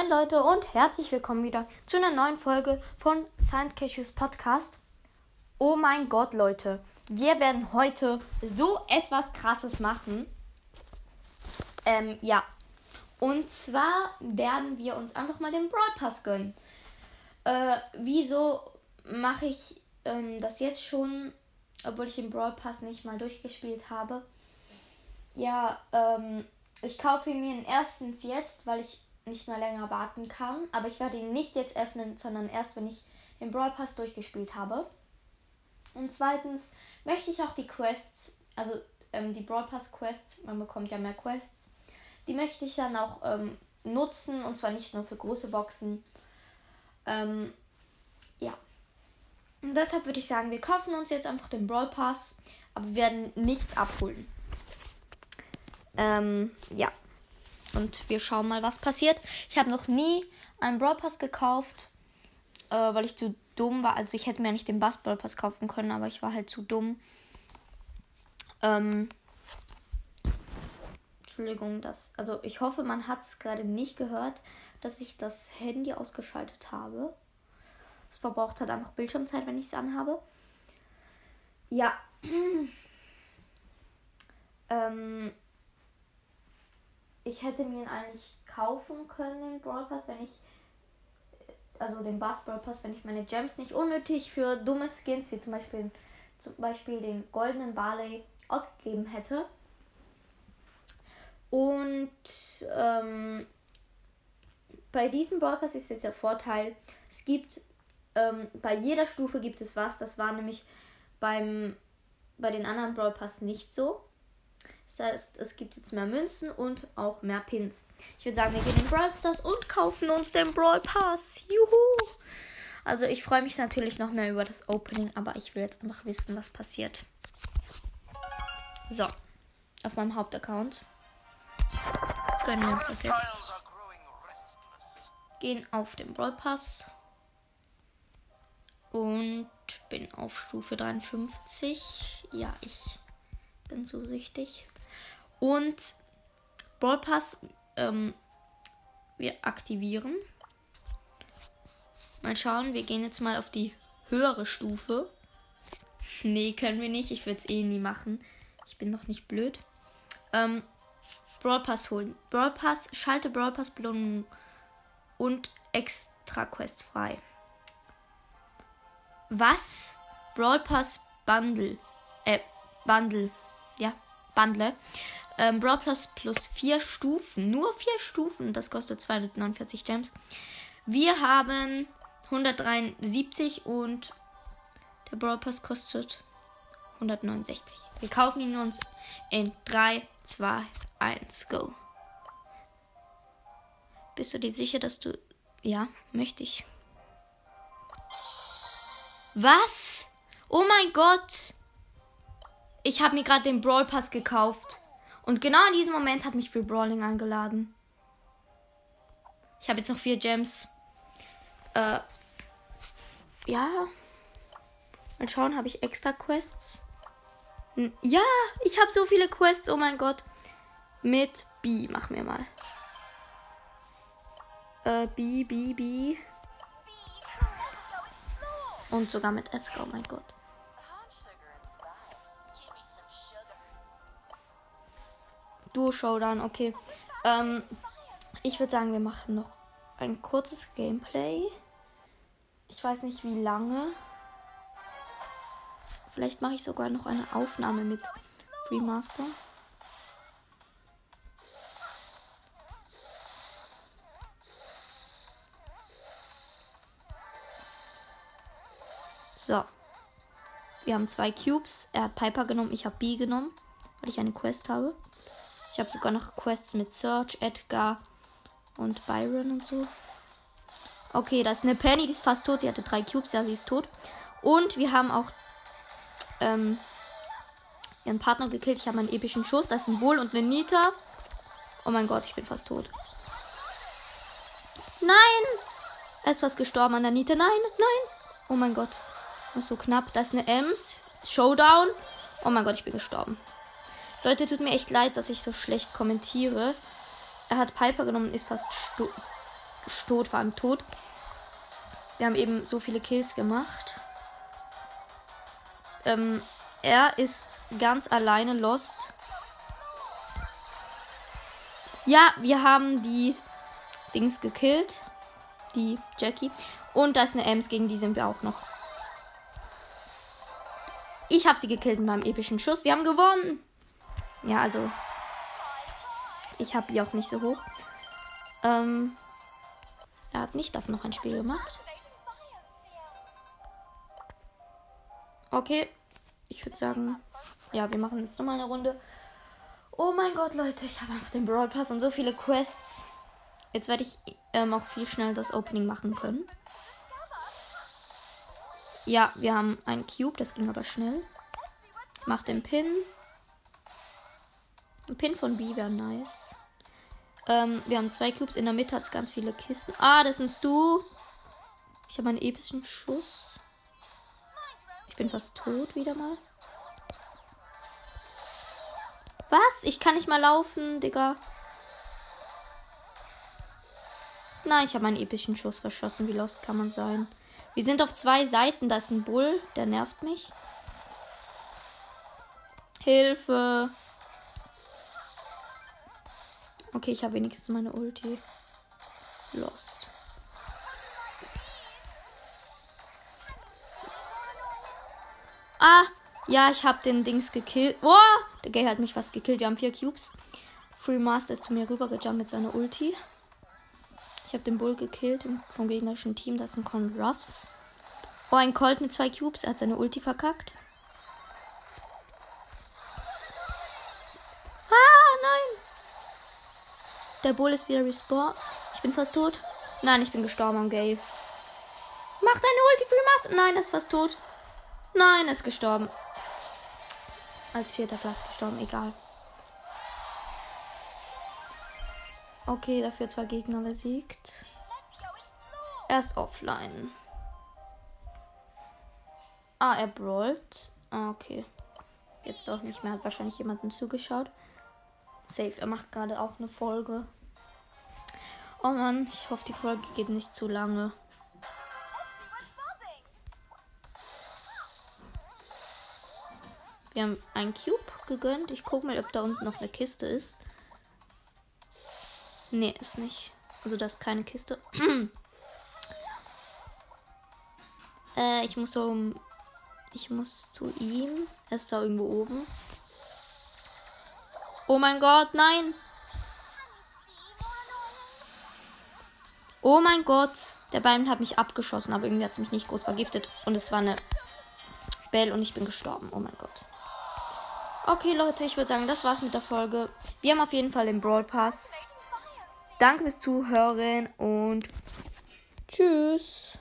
Moin Leute und herzlich willkommen wieder zu einer neuen Folge von Sand Cashews Podcast. Oh mein Gott, Leute, wir werden heute so etwas Krasses machen. Ähm, ja. Und zwar werden wir uns einfach mal den Brawl Pass gönnen. Äh, wieso mache ich ähm, das jetzt schon, obwohl ich den Brawl Pass nicht mal durchgespielt habe? Ja, ähm, ich kaufe mir ihn erstens jetzt, weil ich nicht mehr länger warten kann. Aber ich werde ihn nicht jetzt öffnen, sondern erst, wenn ich den Brawl Pass durchgespielt habe. Und zweitens möchte ich auch die Quests, also ähm, die Brawl Pass Quests, man bekommt ja mehr Quests, die möchte ich dann auch ähm, nutzen und zwar nicht nur für große Boxen. Ähm, ja. Und deshalb würde ich sagen, wir kaufen uns jetzt einfach den Brawl Pass, aber wir werden nichts abholen. Ähm, ja. Und wir schauen mal, was passiert. Ich habe noch nie einen Brawl Pass gekauft, äh, weil ich zu dumm war. Also ich hätte mir nicht den Bass Brawl Pass kaufen können, aber ich war halt zu dumm. Ähm, Entschuldigung, das. Also ich hoffe, man hat es gerade nicht gehört, dass ich das Handy ausgeschaltet habe. Es verbraucht halt einfach Bildschirmzeit, wenn ich es anhabe. Ja. ähm, ich hätte mir ihn eigentlich kaufen können, den Brawl Pass, wenn ich. Also den Bass Brawl Pass, wenn ich meine Gems nicht unnötig für dumme Skins, wie zum Beispiel, zum Beispiel den goldenen Barley, ausgegeben hätte. Und ähm, bei diesem Brawl Pass ist jetzt der Vorteil, es gibt ähm, bei jeder Stufe gibt es was. Das war nämlich beim bei den anderen Brawl Pass nicht so. Das heißt, es gibt jetzt mehr Münzen und auch mehr Pins. Ich würde sagen, wir gehen in Brawl Stars und kaufen uns den Brawl Pass. Juhu! Also ich freue mich natürlich noch mehr über das Opening, aber ich will jetzt einfach wissen, was passiert. So, auf meinem Hauptaccount. Gönnen wir uns das jetzt. Gehen auf den Brawl Pass. Und bin auf Stufe 53. Ja, ich bin so süchtig. Und Brawl Pass ähm, wir aktivieren. Mal schauen, wir gehen jetzt mal auf die höhere Stufe. Nee, können wir nicht. Ich würde es eh nie machen. Ich bin noch nicht blöd. Ähm, Brawl Pass holen. Brawl Pass, schalte Brawl Pass Belohnung und Extra Quest frei. Was? Brawl Pass Bundle. Äh, Bundle. Ja, Bundle. Ähm, Brawl Plus plus 4 Stufen. Nur 4 Stufen. Das kostet 249 Gems. Wir haben 173 und der Brawl Pass kostet 169. Wir kaufen ihn uns in 3, 2, 1, go. Bist du dir sicher, dass du. Ja, möchte ich. Was? Oh mein Gott! Ich habe mir gerade den Brawl Pass gekauft. Und genau in diesem Moment hat mich für Brawling eingeladen. Ich habe jetzt noch vier Gems. Äh, ja. Mal schauen, habe ich extra Quests? Hm, ja, ich habe so viele Quests. Oh mein Gott. Mit B. Machen wir mal. Äh, B, B, B. Und sogar mit Edgar. Oh mein Gott. Duo Showdown, okay. Ähm, ich würde sagen, wir machen noch ein kurzes Gameplay. Ich weiß nicht wie lange. Vielleicht mache ich sogar noch eine Aufnahme mit Remaster. So. Wir haben zwei Cubes. Er hat Piper genommen, ich habe B genommen, weil ich eine Quest habe. Ich habe sogar noch Quests mit Search, Edgar und Byron und so. Okay, das ist eine Penny, die ist fast tot. Sie hatte drei Cubes, ja, sie ist tot. Und wir haben auch ähm, ihren Partner gekillt. Ich habe einen epischen Schuss. Das ist ein Bull und eine Nita. Oh mein Gott, ich bin fast tot. Nein! Er ist fast gestorben an der Nita. Nein, nein. Oh mein Gott. Das ist so knapp. Das ist eine Ems. Showdown. Oh mein Gott, ich bin gestorben. Leute, tut mir echt leid, dass ich so schlecht kommentiere. Er hat Piper genommen ist fast tot, vor allem tot. Wir haben eben so viele Kills gemacht. Ähm, er ist ganz alleine lost. Ja, wir haben die Dings gekillt. Die Jackie. Und da ist eine Ems, gegen die sind wir auch noch. Ich habe sie gekillt mit meinem epischen Schuss. Wir haben gewonnen. Ja, also. Ich habe die auch nicht so hoch. Ähm, er hat nicht auf noch ein Spiel gemacht. Okay. Ich würde sagen, ja, wir machen jetzt nochmal eine Runde. Oh mein Gott, Leute, ich habe einfach den Brawl Pass und so viele Quests. Jetzt werde ich ähm, auch viel schnell das Opening machen können. Ja, wir haben einen Cube, das ging aber schnell. Mach den Pin. Ein Pin von B wäre nice. Ähm, wir haben zwei Cubes. In der Mitte hat es ganz viele Kisten. Ah, das ist du. Ich habe einen epischen Schuss. Ich bin fast tot wieder mal. Was? Ich kann nicht mal laufen, Digga. Nein, ich habe einen epischen Schuss verschossen. Wie lost kann man sein? Wir sind auf zwei Seiten. Da ist ein Bull. Der nervt mich. Hilfe. Okay, ich habe wenigstens meine Ulti. Lost. Ah, ja, ich habe den Dings gekillt. Oh, der Gay hat mich fast gekillt. Wir haben vier Cubes. Free Master ist zu mir rübergejumpt mit seiner Ulti. Ich habe den Bull gekillt vom gegnerischen Team. Das sind Con Ruffs. Oh, ein Colt mit zwei Cubes. Er hat seine Ulti verkackt. Der Bull ist wieder respawned. Ich bin fast tot. Nein, ich bin gestorben am. Mach deine Ulti Free Master. Nein, er ist fast tot. Nein, er ist gestorben. Als vierter Platz gestorben, egal. Okay, dafür zwei Gegner besiegt. Er ist offline. Ah, er brawlt. Ah, okay. Jetzt doch nicht mehr. Hat wahrscheinlich jemanden zugeschaut. Safe. Er macht gerade auch eine Folge. Oh Mann, ich hoffe, die Folge geht nicht zu lange. Wir haben einen Cube gegönnt. Ich gucke mal, ob da unten noch eine Kiste ist. Nee, ist nicht. Also da ist keine Kiste. äh, ich muss so. Ich muss zu ihm. Er ist da irgendwo oben. Oh mein Gott, nein. Oh mein Gott. Der Bein hat mich abgeschossen, aber irgendwie hat es mich nicht groß vergiftet. Und es war eine Bell und ich bin gestorben. Oh mein Gott. Okay, Leute, ich würde sagen, das war's mit der Folge. Wir haben auf jeden Fall den Brawl Pass. Danke fürs Zuhören und tschüss.